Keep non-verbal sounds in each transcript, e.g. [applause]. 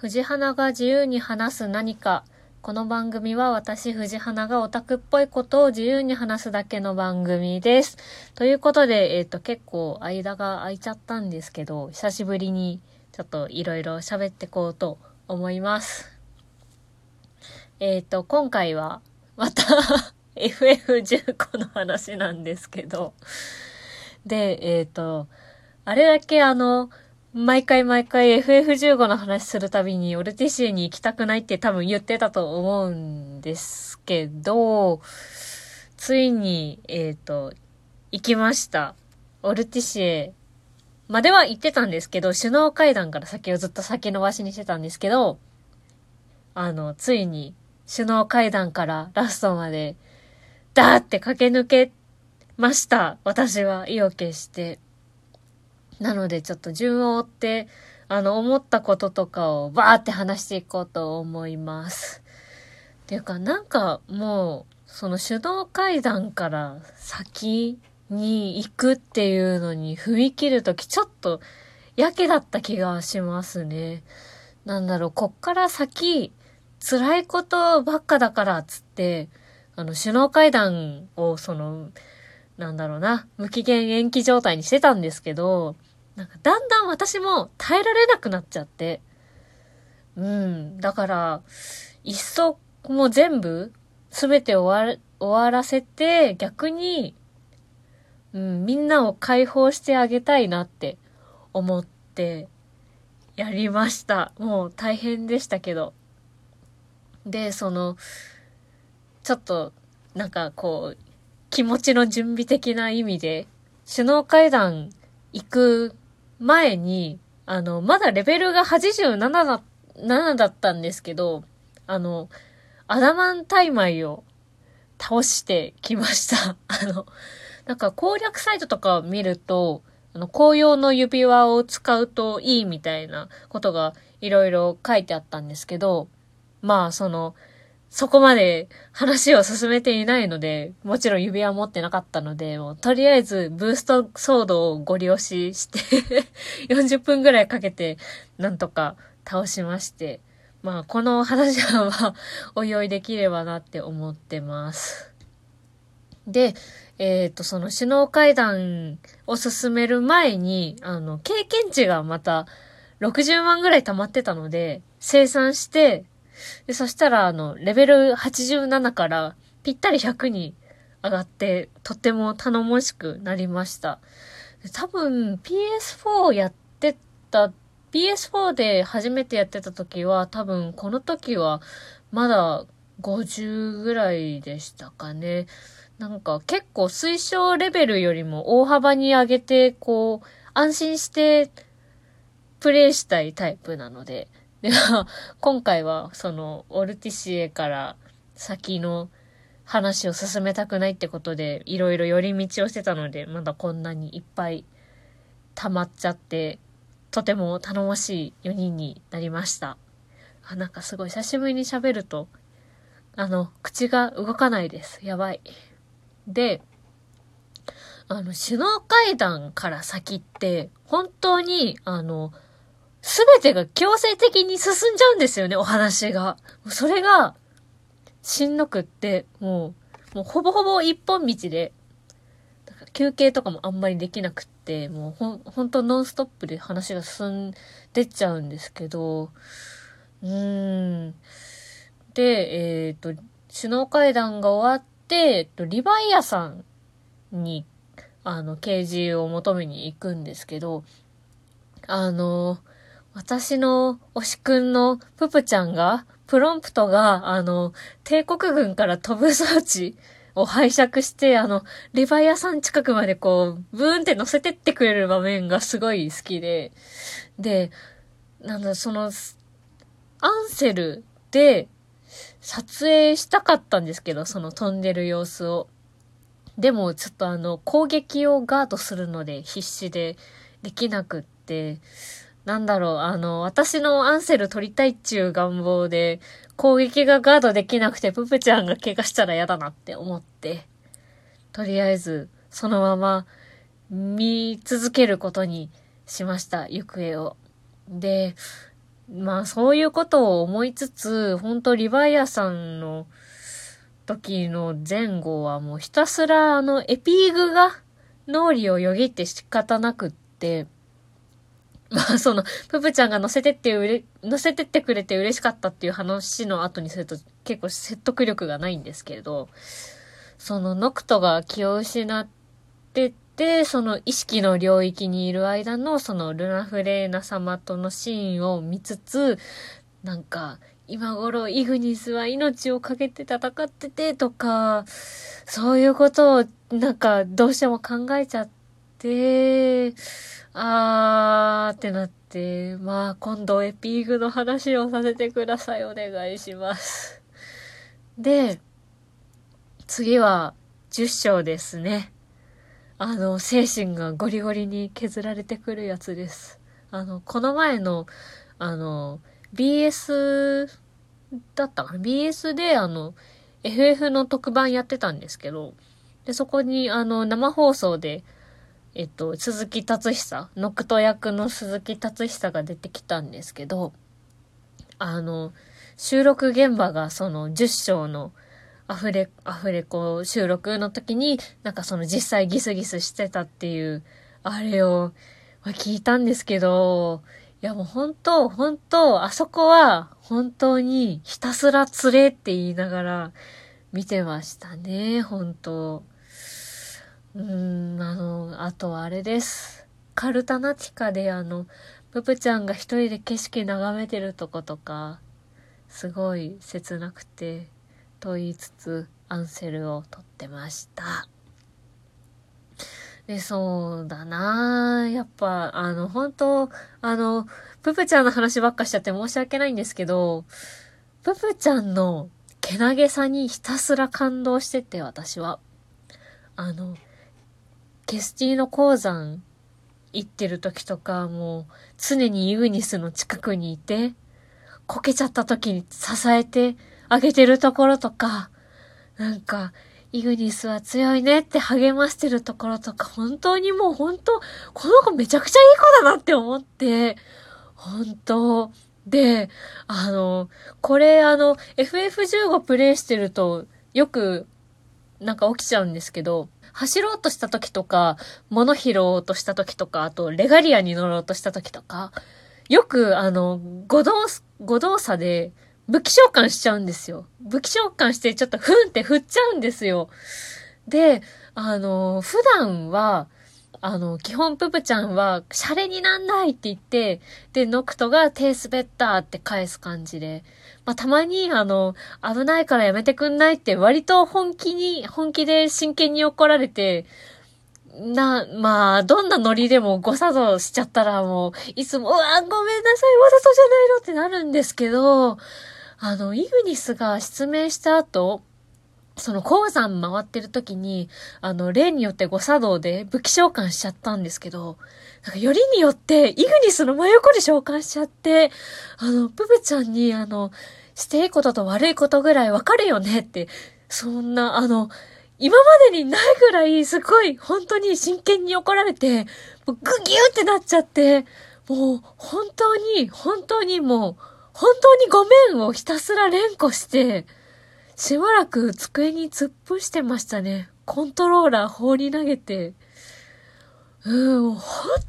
藤花が自由に話す何か。この番組は私、藤花がオタクっぽいことを自由に話すだけの番組です。ということで、えっ、と、結構間が空いちゃったんですけど、久しぶりにちょっといろいろ喋ってこうと思います。えっ、と、今回は、また [laughs] FF15 の話なんですけど、で、えっ、と、あれだけあの、毎回毎回 FF15 の話するたびにオルティシエに行きたくないって多分言ってたと思うんですけど、ついに、えっ、と、行きました。オルティシエまでは行ってたんですけど、首脳会談から先をずっと先延ばしにしてたんですけど、あの、ついに首脳会談からラストまで、ダーって駆け抜けました。私は意を決して。なのでちょっと順を追って、あの、思ったこととかをバーって話していこうと思います。っていうか、なんかもう、その首脳会談から先に行くっていうのに踏み切るときちょっとやけだった気がしますね。なんだろう、こっから先、辛いことばっかだからっつって、あの、首脳会談をその、なんだろうな、無期限延期状態にしてたんですけど、なんかだんだん私も耐えられなくなっちゃって。うん。だから、いっそもう全部、すべて終わる、終わらせて、逆に、うん、みんなを解放してあげたいなって思って、やりました。もう大変でしたけど。で、その、ちょっと、なんかこう、気持ちの準備的な意味で、首脳会談行く前に、あの、まだレベルが87だ、7だったんですけど、あの、アダマンタイマイを倒してきました。[laughs] あの、なんか攻略サイトとかを見ると、あの、紅葉の指輪を使うといいみたいなことがいろいろ書いてあったんですけど、まあ、その、そこまで話を進めていないので、もちろん指輪持ってなかったので、もうとりあえずブーストソードをご利用しして、[laughs] 40分ぐらいかけてなんとか倒しまして、まあこの話はまあおいおいできればなって思ってます。で、えっ、と、その首脳会談を進める前に、あの、経験値がまた60万ぐらい溜まってたので、生産して、で、そしたら、あの、レベル87からぴったり100に上がって、とっても頼もしくなりました。多分、PS4 やってた、PS4 で初めてやってた時は、多分、この時は、まだ50ぐらいでしたかね。なんか結構推奨レベルよりも大幅に上げて、こう、安心してプレイしたいタイプなので。では、[laughs] 今回はそのオルティシエから先の話を進めたくないってことで、いろいろ寄り道をしてたので、まだこんなにいっぱい溜まっちゃって、とても頼もしい4人になりました。あ、なんかすごい久しぶりに喋ると、あの、口が動かないです。やばい。で、あの、首脳会談から先って、本当に、あの、すべてが強制的に進んじゃうんですよね、お話が。それが、しんどくって、もう、もうほぼほぼ一本道で、休憩とかもあんまりできなくって、もうほん、ほんとノンストップで話が進んでっちゃうんですけど、うーん。で、えっ、と、首脳会談が終わって、えっと、リヴァイアさんに、あの、掲示を求めに行くんですけど、あの、私の推しくんのププちゃんが、プロンプトが、あの、帝国軍から飛ぶ装置を拝借して、あの、リヴァイアさん近くまでこう、ブーンって乗せてってくれる場面がすごい好きで、で、なんだ、その、アンセルで撮影したかったんですけど、その飛んでる様子を。でも、ちょっとあの、攻撃をガードするので必死でできなくって、なんだろう、あの、私のアンセル取りたいっちゅう願望で、攻撃がガードできなくて、ププちゃんが怪我したら嫌だなって思って、とりあえず、そのまま、見続けることにしました、行方を。で、まあそういうことを思いつつ、本当リヴァイアさんの時の前後はもうひたすらあのエピーグが脳裏をよぎって仕方なくって、まあその、ププちゃんが乗せてってうれ、乗せてってくれて嬉しかったっていう話の後にすると結構説得力がないんですけれど、そのノクトが気を失ってて、その意識の領域にいる間のそのルナフレーナ様とのシーンを見つつ、なんか、今頃イグニスは命を懸けて戦っててとか、そういうことをなんかどうしても考えちゃって、であーってなって、まあ今度エピーグの話をさせてください。お願いします。で、次は10章ですね。あの、精神がゴリゴリに削られてくるやつです。あの、この前の、あの、BS だったかな ?BS であの、FF の特番やってたんですけど、で、そこにあの、生放送で、えっと、鈴木達久、ノクト役の鈴木達久が出てきたんですけど、あの、収録現場がその10章のアフレ、アフレコ収録の時に、なんかその実際ギスギスしてたっていう、あれを、聞いたんですけど、いやもう本当、本当、あそこは本当にひたすら釣れって言いながら見てましたね、本当。うーん、あの、あとはあれです。カルタナティカであの、ププちゃんが一人で景色眺めてるとことか、すごい切なくて、と言いつつアンセルを撮ってました。で、そうだなやっぱ、あの、本当あの、ププちゃんの話ばっかしちゃって申し訳ないんですけど、ププちゃんのけなげさにひたすら感動してて、私は。あの、ケスティーノ鉱山行ってる時とか、もう常にユーニスの近くにいて、こけちゃった時に支えて、あげてるところとか、なんか、イグニスは強いねって励ましてるところとか、本当にもう本当、この子めちゃくちゃいい子だなって思って、本当。で、あの、これあの、FF15 プレイしてると、よく、なんか起きちゃうんですけど、走ろうとした時とか、物拾おうとした時とか、あと、レガリアに乗ろうとした時とか、よく、あの、誤動、誤動作で、武器召喚しちゃうんですよ。武器召喚してちょっとふんって振っちゃうんですよ。で、あの、普段は、あの、基本ププちゃんは、シャレになんないって言って、で、ノクトが手滑ったって返す感じで、まあ、たまに、あの、危ないからやめてくんないって割と本気に、本気で真剣に怒られて、な、まあ、どんなノリでも誤作動しちゃったらもう、いつも、うわ、ごめんなさい、わざとじゃないのってなるんですけど、あの、イグニスが失明した後、その鉱山回ってる時に、あの、例によって誤作動で武器召喚しちゃったんですけど、なんかよりによって、イグニスの真横で召喚しちゃって、あの、ププちゃんに、あの、していいことと悪いことぐらいわかるよねって、そんな、あの、今までにないぐらい、すごい、本当に真剣に怒られて、もうグギューってなっちゃって、もう、本当に、本当にもう、本当にごめんをひたすら連呼して、しばらく机に突っ伏してましたね。コントローラー放り投げて。うん、本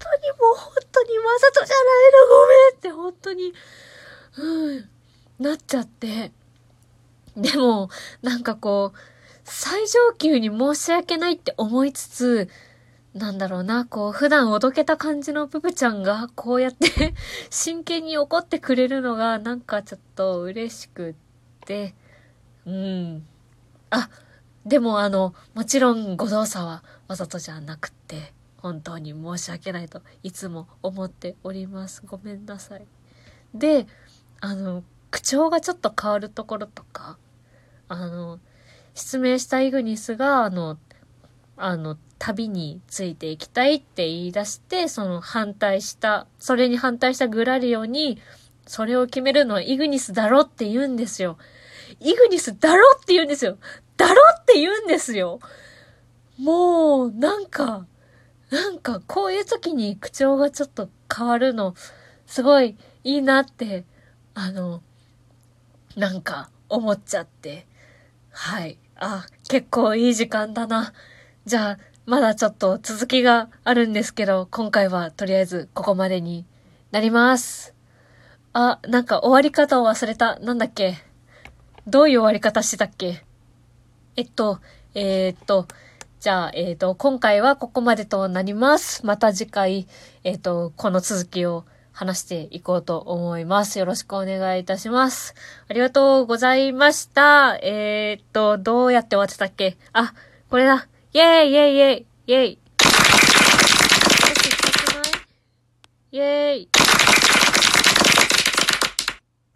当にもう本当にわざとじゃないのごめんって本当に、うん、なっちゃって。でも、なんかこう、最上級に申し訳ないって思いつつ、なんだろうな、こう、普段おどけた感じのププちゃんが、こうやって [laughs] 真剣に怒ってくれるのが、なんかちょっと嬉しくって、うん。あ、でもあの、もちろんご動作はわざとじゃなくて、本当に申し訳ないといつも思っております。ごめんなさい。で、あの、口調がちょっと変わるところとか、あの、失明したイグニスが、あの、あの、旅についていきたいって言い出して、その反対した、それに反対したグラリオに、それを決めるのはイグニスだろって言うんですよ。イグニスだろって言うんですよ。だろって言うんですよ。もう、なんか、なんか、こういう時に口調がちょっと変わるの、すごいいいなって、あの、なんか思っちゃって。はい。あ、結構いい時間だな。じゃあ、まだちょっと続きがあるんですけど、今回はとりあえずここまでになります。あ、なんか終わり方を忘れた。なんだっけ？どういう終わり方してたっけ？えっと、えーっと、じゃあ、えーっと、今回はここまでとなります。また次回、えーっと、この続きを話していこうと思います。よろしくお願いいたします。ありがとうございました。えっと、どうやって終わってたっけ？あ、これだ。イェーイイェーイイェーイイェーイ。イェーイ